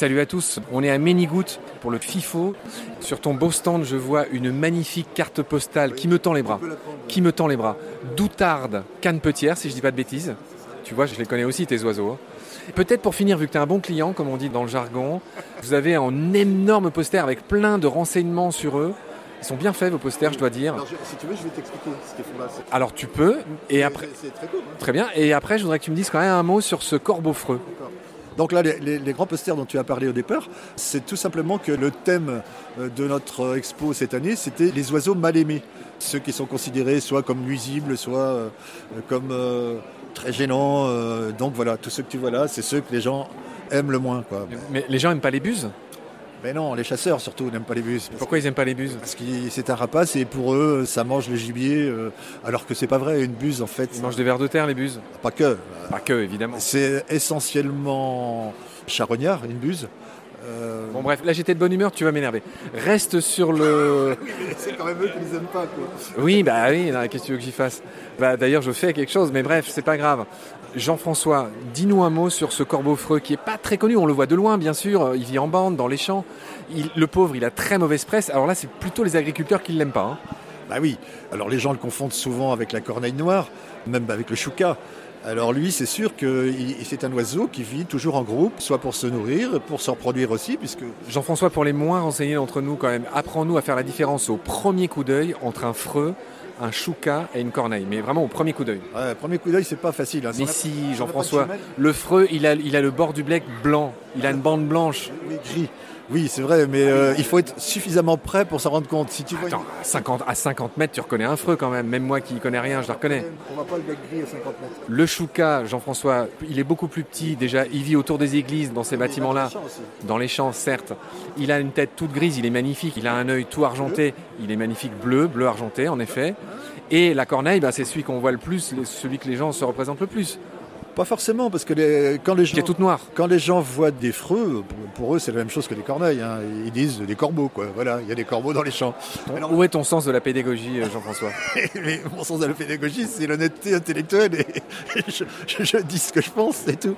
Salut à tous, on est à Ménigout pour le FIFO. Sur ton beau stand, je vois une magnifique carte postale qui me tend les bras. Qui me tend les bras. Doutarde, canne petière, si je dis pas de bêtises. Tu vois, je les connais aussi, tes oiseaux. Peut-être pour finir, vu que tu es un bon client, comme on dit dans le jargon, vous avez un énorme poster avec plein de renseignements sur eux. Ils sont bien faits vos posters, je dois dire. Alors, si tu veux, je vais t'expliquer ce qu'ils font là. C'est- Alors tu peux, et après, C'est c'est très cool. hein. très bien. Et après, je voudrais que tu me dises quand même un mot sur ce corbeau freux. Donc là, les, grands posters dont tu as parlé au départ, c'est tout simplement que le thème euh, de notre expo cette année, c'était les oiseaux mal aimés. Ceux qui sont considérés soit comme nuisibles, soit euh, comme euh, très gênants. donc voilà, tous ceux que tu vois là, c'est ceux que les gens aiment le moins. Mais les gens aiment pas les buses? Mais non, les chasseurs surtout n'aiment pas les bus. Pourquoi ils aiment pas les buses Parce que c'est un rapace et pour eux, ça mange le gibier, euh, alors que c'est pas vrai. Une buse, en fait, Ils mangent des vers de terre, les buses pas que. Pas que, évidemment. C'est essentiellement charognard, une buse. Euh, Bon bref, là j'étais de bonne humeur, tu vas m'énerver. Reste sur le... c'est quand même eux qui les aiment pas. Quoi. Oui, bah oui, qu'est-ce que tu veux que j'y fasse? Bah d'ailleurs je fais quelque chose, mais bref, c'est pas grave. Jean-François, dis-nous un mot sur ce corbeau freux qui est pas très connu, on le voit de loin bien sûr, il vit en bande, dans les champs. Il- le pauvre, il a très mauvaise presse, alors là c'est plutôt les agriculteurs qui l'aiment pas. hein. Bah oui, alors les gens le confondent souvent avec la corneille noire, même avec le chouca. Alors lui, c'est sûr que c'est un oiseau qui vit toujours en groupe, soit pour se nourrir, pour se reproduire aussi, puisque Jean-François, pour les moins renseignés d'entre nous quand même, apprends-nous à faire la différence au premier coup d'œil entre un freux, un chouca et une corneille, mais vraiment au premier coup d'œil. ouais, premier coup d'œil, c'est pas facile. hein. Mais si, Jean-François, le freux, il a, il a le bord du bec blanc, il a une bande blanche. oui, gris. Oui, c'est vrai, mais euh, il faut être suffisamment prêt pour s'en rendre compte. Si tu vois, Attends, à 50, à 50 mètres, tu reconnais un freux quand même. Même moi qui connais rien, je le reconnais. on va pas le bec gris à 50 mètres. Le chouca, Jean-François, il est beaucoup plus petit. Déjà, il vit autour des églises, dans ces bâtiments-là. Dans les champs, certes. Il a une tête toute grise, il est magnifique. Il a un œil tout argenté. Il est magnifique, bleu, bleu argenté, en effet. Et la corneille, bah, c'est celui qu'on voit le plus, celui que les gens se représentent le plus. Pas forcément, parce que les- quand les gens Qui est toute noire. Quand les gens voient des freux, pour, eux, c'est la même chose que des corneilles. hein. Ils disent des corbeaux, quoi. Voilà, il y a des corbeaux dans les champs. Alors, Où est ton sens de la pédagogie, euh, Jean-François mais mon sens de la pédagogie, c'est l'honnêteté intellectuelle et, et je, je- je dis ce que je pense, c'est tout.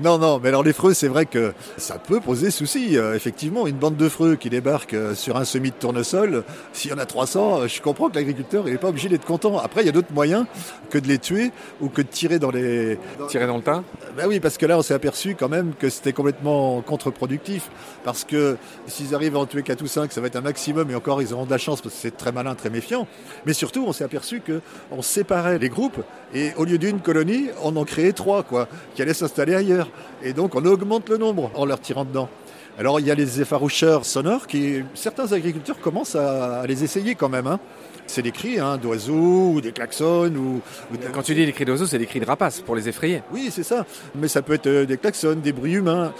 Non, non, mais alors les freux, c'est vrai que ça peut poser souci. Euh, effectivement, une bande de freux qui débarque euh, sur un semis de tournesol, s'il y en a 300, euh, je comprends que l'agriculteur n'est pas obligé d'être content. Après, il y a d'autres moyens que de les tuer ou que de tirer dans les, Tiré dans le tas ben oui, parce que là, on s'est aperçu quand même que c'était complètement contre-productif. Parce que s'ils arrivent à en tuer 4 ou 5, ça va être un maximum. Et encore, ils auront de la chance parce que c'est très malin, très méfiant. Mais surtout, on s'est aperçu qu'on séparait les groupes. Et au lieu d'une colonie, on en créait trois, quoi, qui allaient s'installer ailleurs. Et donc, on augmente le nombre en leur tirant dedans. Alors, il y a les effaroucheurs sonores qui, certains agriculteurs commencent à, les essayer quand même. hein. C'est des cris hein, d'oiseaux ou des klaxons ou, ou des- Quand tu dis les cris d'oiseaux, c'est des cris de rapaces pour les effrayer. oui, c'est ça. Mais ça peut être euh, des klaxons, des bruits humains.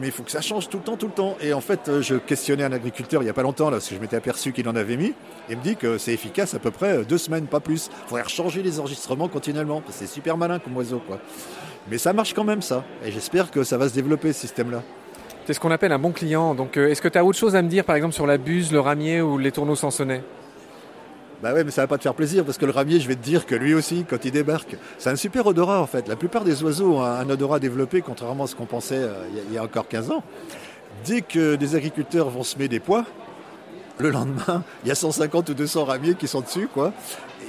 Mais il faut que ça change tout le temps, tout le temps. Et en fait, euh, je questionnais un agriculteur il n'y a pas longtemps, là, parce que je m'étais aperçu qu'il en avait mis. Il me dit que c'est efficace à peu près euh, deux semaines, pas plus. Il faudrait changer les enregistrements continuellement. C'est super malin comme oiseau, quoi. Mais ça marche quand même, ça. Et j'espère que ça va se développer, ce système-là. C'est ce qu'on appelle un bon client. Donc, euh, est-ce que tu as autre chose à me dire, par exemple, sur la buse, le ramier ou les tourneaux sansonnets Bah ouais, mais ça va pas te faire plaisir parce que le ramier, je vais te dire que lui aussi, quand il débarque, c'est un super odorat en fait. La plupart des oiseaux ont un, odorat développé, contrairement à ce qu'on pensait euh, il y y, a encore 15 ans. Dès que des agriculteurs vont semer des pois, le lendemain, il y a 150 ou 200 ramiers qui sont dessus, quoi,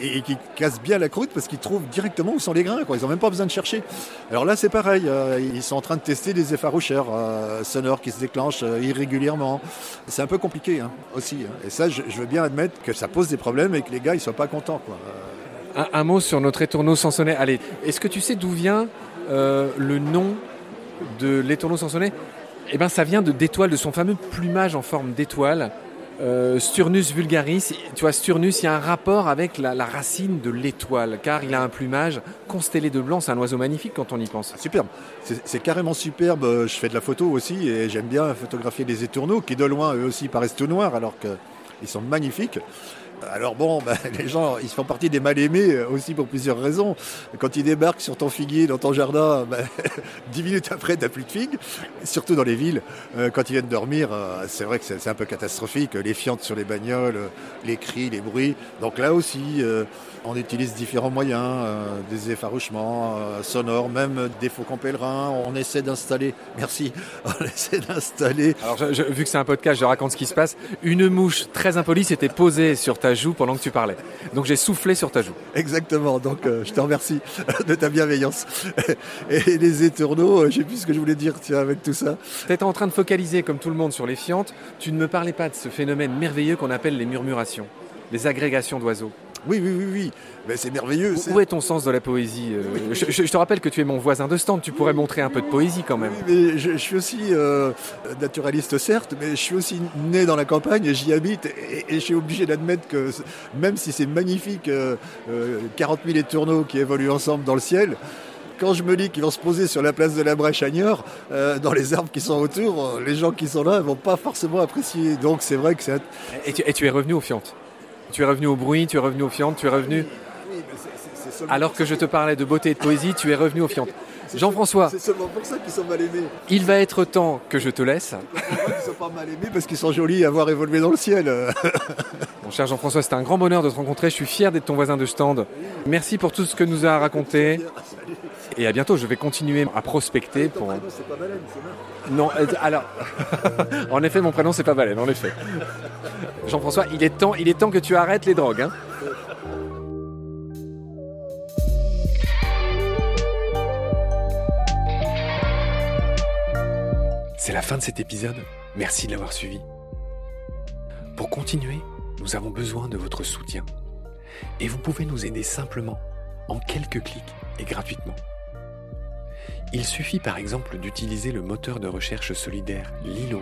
et, qui cassent bien la croûte parce qu'ils trouvent directement où sont les grains, quoi. Ils n'ont même pas besoin de chercher. Alors là, c'est pareil. euh, ils sont en train de tester des effaroucheurs sonores qui se déclenchent euh, irrégulièrement. C'est un peu compliqué hein, aussi. hein. Et ça, je, veux bien admettre que ça pose des problèmes et que les gars, ils soient pas contents, quoi. Un, mot sur notre étourneau sansonnet. Allez, est-ce que tu sais d'où vient euh, le nom de l'étourneau sansonnet? Eh bien, ça vient de d'étoile, de son fameux plumage en forme d'étoile. Euh, Sturnus vulgaris, tu vois, Sturnus, il y a un rapport avec la, racine de l'étoile, car il a un plumage constellé de blanc. C'est un oiseau magnifique quand on y pense. Superbe. C'est carrément superbe. Euh, Je fais de la photo aussi et j'aime bien photographier des étourneaux qui de loin eux aussi paraissent tout noirs alors qu'ils sont magnifiques. Alors bon, ben, les gens, ils font partie des mal-aimés euh, aussi pour plusieurs raisons. Quand ils débarquent sur ton figuier dans ton jardin, ben, dix minutes après, t'as plus de figues. Surtout dans les villes, euh, quand ils viennent dormir, euh, c'est vrai que c'est un peu catastrophique. Les fientes sur les bagnoles, les cris, les bruits. Donc là aussi, on utilise différents moyens, des effarouchements sonores, même des faucons pèlerins. On essaie d'installer, merci, on essaie d'installer. Alors, vu que c'est un podcast, je raconte ce qui se passe. Une mouche très impolie s'était posée sur ta joue pendant que tu parlais. Donc j'ai soufflé sur ta joue. Exactement, donc euh, je te remercie de ta bienveillance. Et les étourneaux, euh, je sais plus ce que je voulais dire tiens, avec tout ça. Tu étais en train de focaliser comme tout le monde sur les fientes, tu ne me parlais pas de ce phénomène merveilleux qu'on appelle les murmurations, les agrégations d'oiseaux. Oui, oui, oui, oui. Mais c'est merveilleux. Où est ton sens de la poésie euh, je, te rappelle que tu es mon voisin de stand, tu pourrais montrer un peu de poésie quand même. Oui, mais je, suis aussi euh, naturaliste certes, mais je suis aussi né dans la campagne, j'y habite et, je suis obligé d'admettre que même si c'est magnifique, euh, 40 000 étourneaux qui évoluent ensemble dans le ciel, quand je me dis qu'ils vont se poser sur la place de la Brèche à Niort, euh, dans les arbres qui sont autour, les gens qui sont là ne vont pas forcément apprécier. Donc c'est vrai que c'est... Et tu, et tu es revenu aux Fiantes tu es revenu au bruit, tu es revenu aux fientes, tu es revenu. Alors que je te parlais de beauté et de poésie, tu es revenu aux fientes. Jean-François. C'est seulement pour ça qu'ils sont mal aimés. Il va être temps que je te laisse. Ils sont pas mal aimés parce qu'ils sont jolis à voir évoluer dans le ciel. Mon cher Jean-François, c'était un grand bonheur de te rencontrer. Je suis fier d'être ton voisin de stand. Merci pour tout ce que nous as raconté. Et à bientôt. Je vais continuer à prospecter pour. Non, euh, alors. en effet, mon prénom, c'est pas Valène, en effet. Jean-François, il est temps, que tu arrêtes les drogues. Hein. C'est la fin de cet épisode. Merci de l'avoir suivi. Pour continuer, nous avons besoin de votre soutien. Et vous pouvez nous aider simplement, en quelques clics et gratuitement. Il suffit par exemple d'utiliser le moteur de recherche solidaire Lilo